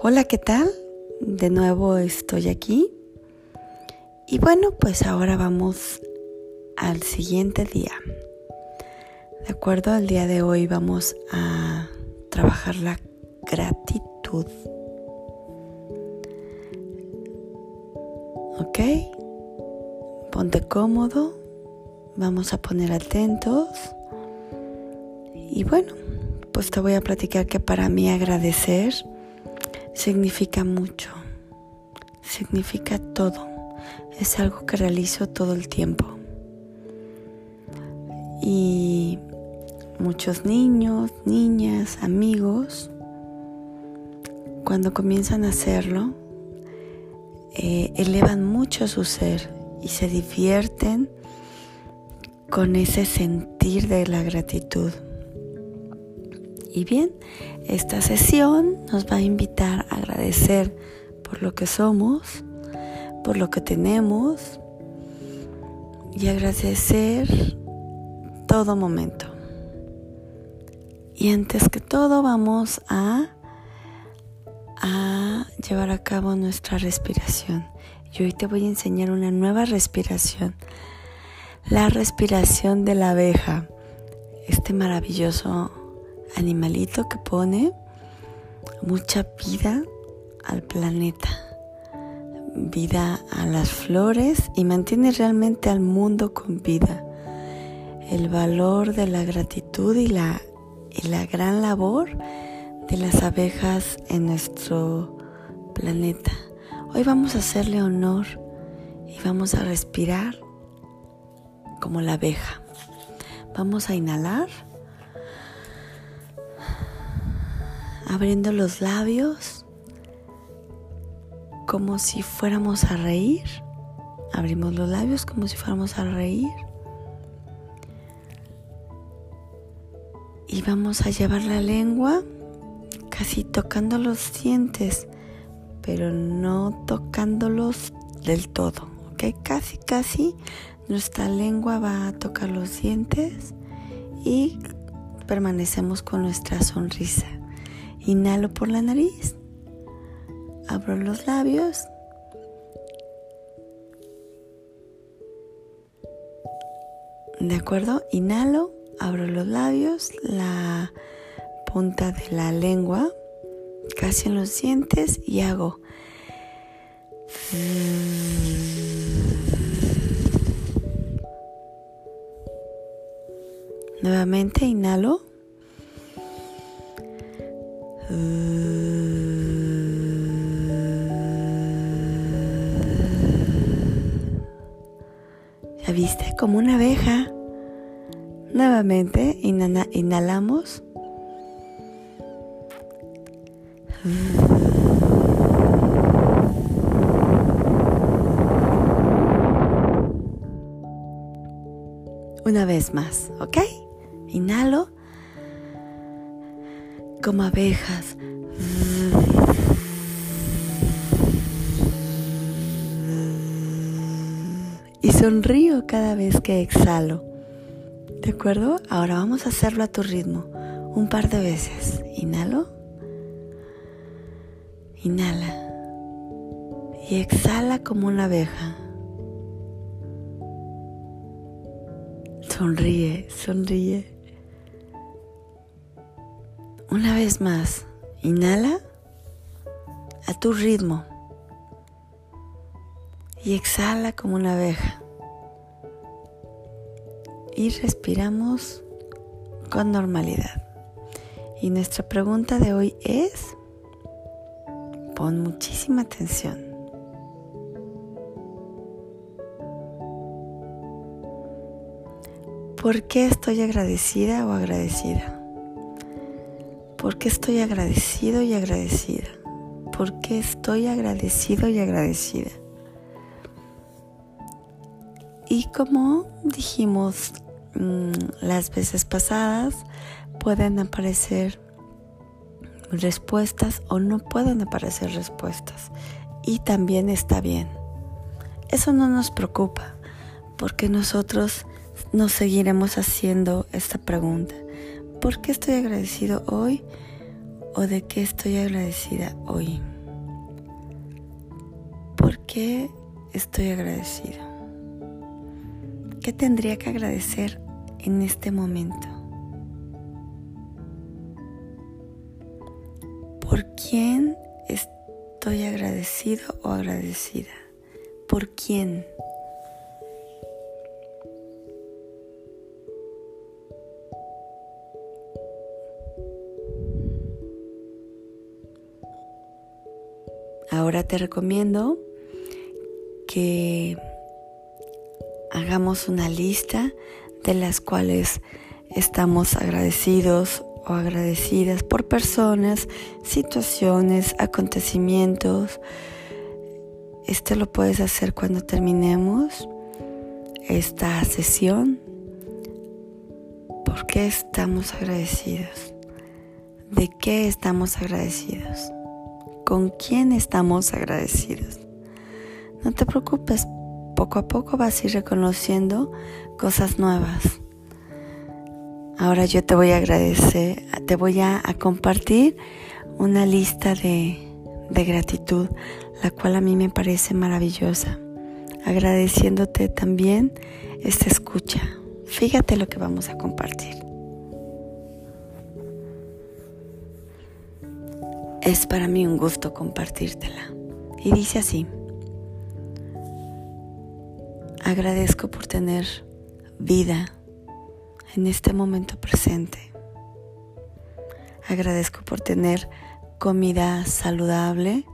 Hola, ¿qué tal? De nuevo estoy aquí. Y bueno, pues ahora vamos al siguiente día. De acuerdo, el día de hoy vamos a trabajar la gratitud. ¿Ok? Ponte cómodo. Vamos a poner atentos. Y bueno, pues te voy a platicar que para mí agradecer significa mucho, significa todo, es algo que realizo todo el tiempo. Y muchos niños, niñas, amigos, cuando comienzan a hacerlo, eh, elevan mucho su ser y se divierten con ese sentir de la gratitud. Y bien, esta sesión nos va a invitar a agradecer por lo que somos, por lo que tenemos y agradecer todo momento. Y antes que todo vamos a, a llevar a cabo nuestra respiración. Y hoy te voy a enseñar una nueva respiración. La respiración de la abeja. Este maravilloso animalito que pone mucha vida al planeta, vida a las flores y mantiene realmente al mundo con vida. El valor de la gratitud y la, y la gran labor de las abejas en nuestro planeta. Hoy vamos a hacerle honor y vamos a respirar como la abeja. Vamos a inhalar. Abriendo los labios como si fuéramos a reír. Abrimos los labios como si fuéramos a reír. Y vamos a llevar la lengua casi tocando los dientes, pero no tocándolos del todo. ¿Ok? Casi, casi nuestra lengua va a tocar los dientes y permanecemos con nuestra sonrisa. Inhalo por la nariz. Abro los labios. ¿De acuerdo? Inhalo, abro los labios, la punta de la lengua, casi en los dientes y hago. Nuevamente inhalo. ¿Ya viste? Como una abeja. Nuevamente inhalamos. Una vez más, ¿ok? Inhalo como abejas. Y sonrío cada vez que exhalo. ¿De acuerdo? Ahora vamos a hacerlo a tu ritmo. Un par de veces. Inhalo. Inhala. Y exhala como una abeja. Sonríe, sonríe. Una vez más, inhala a tu ritmo y exhala como una abeja. Y respiramos con normalidad. Y nuestra pregunta de hoy es, pon muchísima atención. ¿Por qué estoy agradecida o agradecida? ¿Por qué estoy agradecido y agradecida? ¿Por qué estoy agradecido y agradecida? Y como dijimos mm, las veces pasadas, pueden aparecer respuestas o no pueden aparecer respuestas. Y también está bien. Eso no nos preocupa, porque nosotros nos seguiremos haciendo esta pregunta. ¿Por qué estoy agradecido hoy ¿O de qué estoy agradecida hoy? ¿Por qué estoy agradecido? ¿Qué tendría que agradecer en este momento? ¿Por quién estoy agradecido o agradecida? ¿Por quién? Te recomiendo que hagamos una lista de las cuales estamos agradecidos o agradecidas por personas, situaciones, acontecimientos. Esto lo puedes hacer cuando terminemos esta sesión. ¿Por qué estamos agradecidos? ¿De qué estamos agradecidos? Con quién estamos agradecidos. No te preocupes, poco a poco vas a ir reconociendo cosas nuevas. Ahora yo te voy a agradecer, te voy a, compartir una lista de, de gratitud, la cual a mí me parece maravillosa. Agradeciéndote también esta escucha. Fíjate lo que vamos a compartir. Es para mí un gusto compartírtela. Y dice así, agradezco por tener vida en este momento presente. Agradezco por tener comida saludable,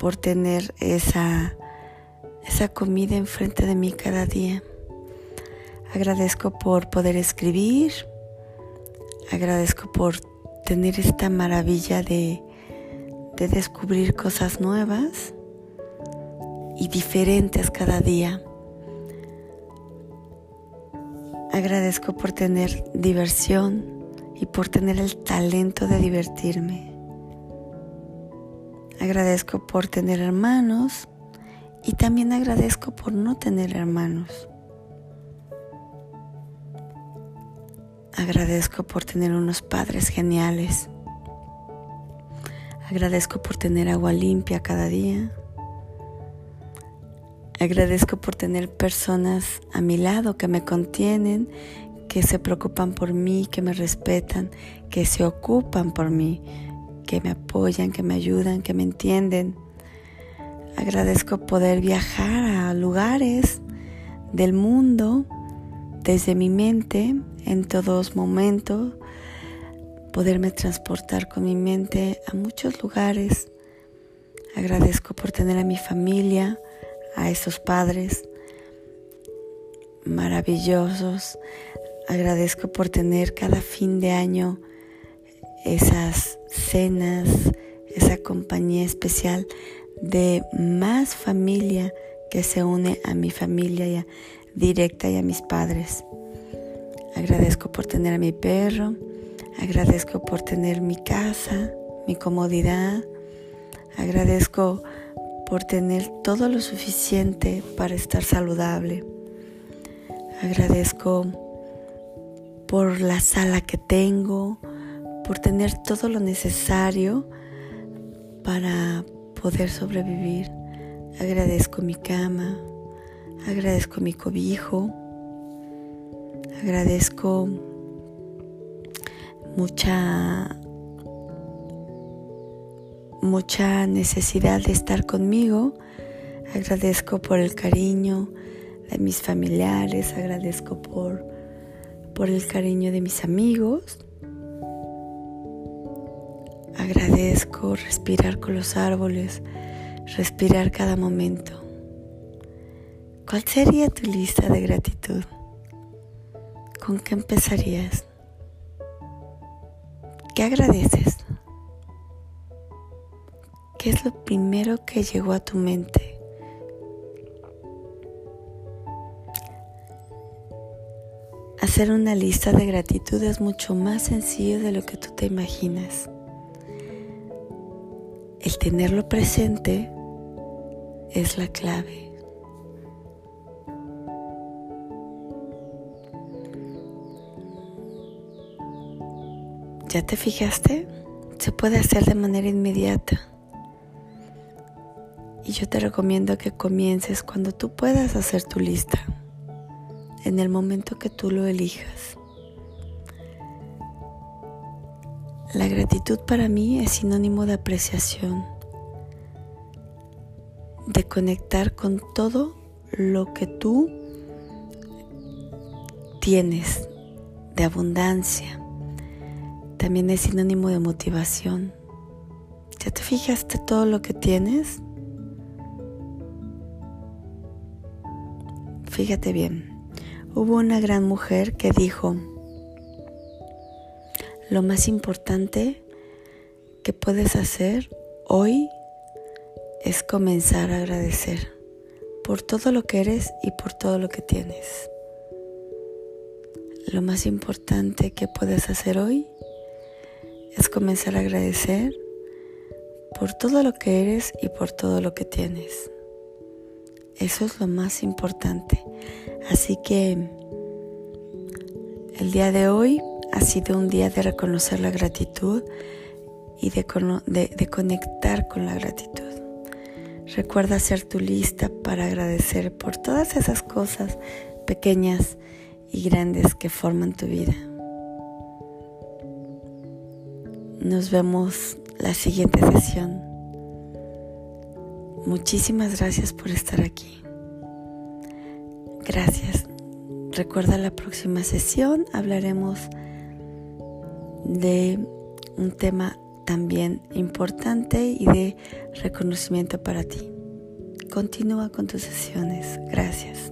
por tener esa, esa comida enfrente de mí cada día. Agradezco por poder escribir, agradezco por tener esta maravilla de, de descubrir cosas nuevas y diferentes cada día. Agradezco por tener diversión y por tener el talento de divertirme. Agradezco por tener hermanos y también agradezco por no tener hermanos. Agradezco por tener unos padres geniales. Agradezco por tener agua limpia cada día. Agradezco por tener personas a mi lado que me contienen, que se preocupan por mí, que me respetan, que se ocupan por mí, que me apoyan, que me ayudan, que me entienden. Agradezco poder viajar a lugares del mundo desde mi mente en todos momentos, poderme transportar con mi mente a muchos lugares. Agradezco por tener a mi familia, a esos padres maravillosos. Agradezco por tener cada fin de año esas cenas, esa compañía especial de más familia que se une a mi familia y a directa y a mis padres. Agradezco por tener a mi perro, agradezco por tener mi casa, mi comodidad, agradezco por tener todo lo suficiente para estar saludable. Agradezco por la sala que tengo, por tener todo lo necesario para poder sobrevivir. Agradezco mi cama, Agradezco mi cobijo. Agradezco mucha mucha necesidad de estar conmigo. Agradezco por el cariño de mis familiares, agradezco por, por el cariño de mis amigos. Agradezco respirar con los árboles, respirar cada momento. ¿Cuál sería tu lista de gratitud? ¿Con qué empezarías? ¿Qué agradeces? ¿Qué es lo primero que llegó a tu mente? Hacer una lista de gratitud es mucho más sencillo de lo que tú te imaginas. El tenerlo presente es la clave. ¿Ya te fijaste se puede hacer de manera inmediata. Y yo te recomiendo que comiences cuando tú puedas hacer tu lista, en el momento que tú lo elijas. La gratitud para mí es sinónimo de apreciación, de conectar con todo lo que tú tienes de abundancia. También es sinónimo de motivación. ¿Ya te fijaste todo lo que tienes? Fíjate bien. Hubo una gran mujer que dijo, lo más importante que puedes hacer hoy es comenzar a agradecer por todo lo que eres y por todo lo que tienes. Lo más importante que puedes hacer hoy es comenzar a agradecer por todo lo que eres y por todo lo que tienes. Eso es lo más importante. Así que el día de hoy ha sido un día de reconocer la gratitud y de, conectar con la gratitud. Recuerda hacer tu lista para agradecer por todas esas cosas pequeñas y grandes que forman tu vida. Nos vemos la siguiente sesión. Muchísimas gracias por estar aquí. Gracias. Recuerda la próxima sesión hablaremos de un tema también importante y de reconocimiento para ti. Continúa con tus sesiones. Gracias.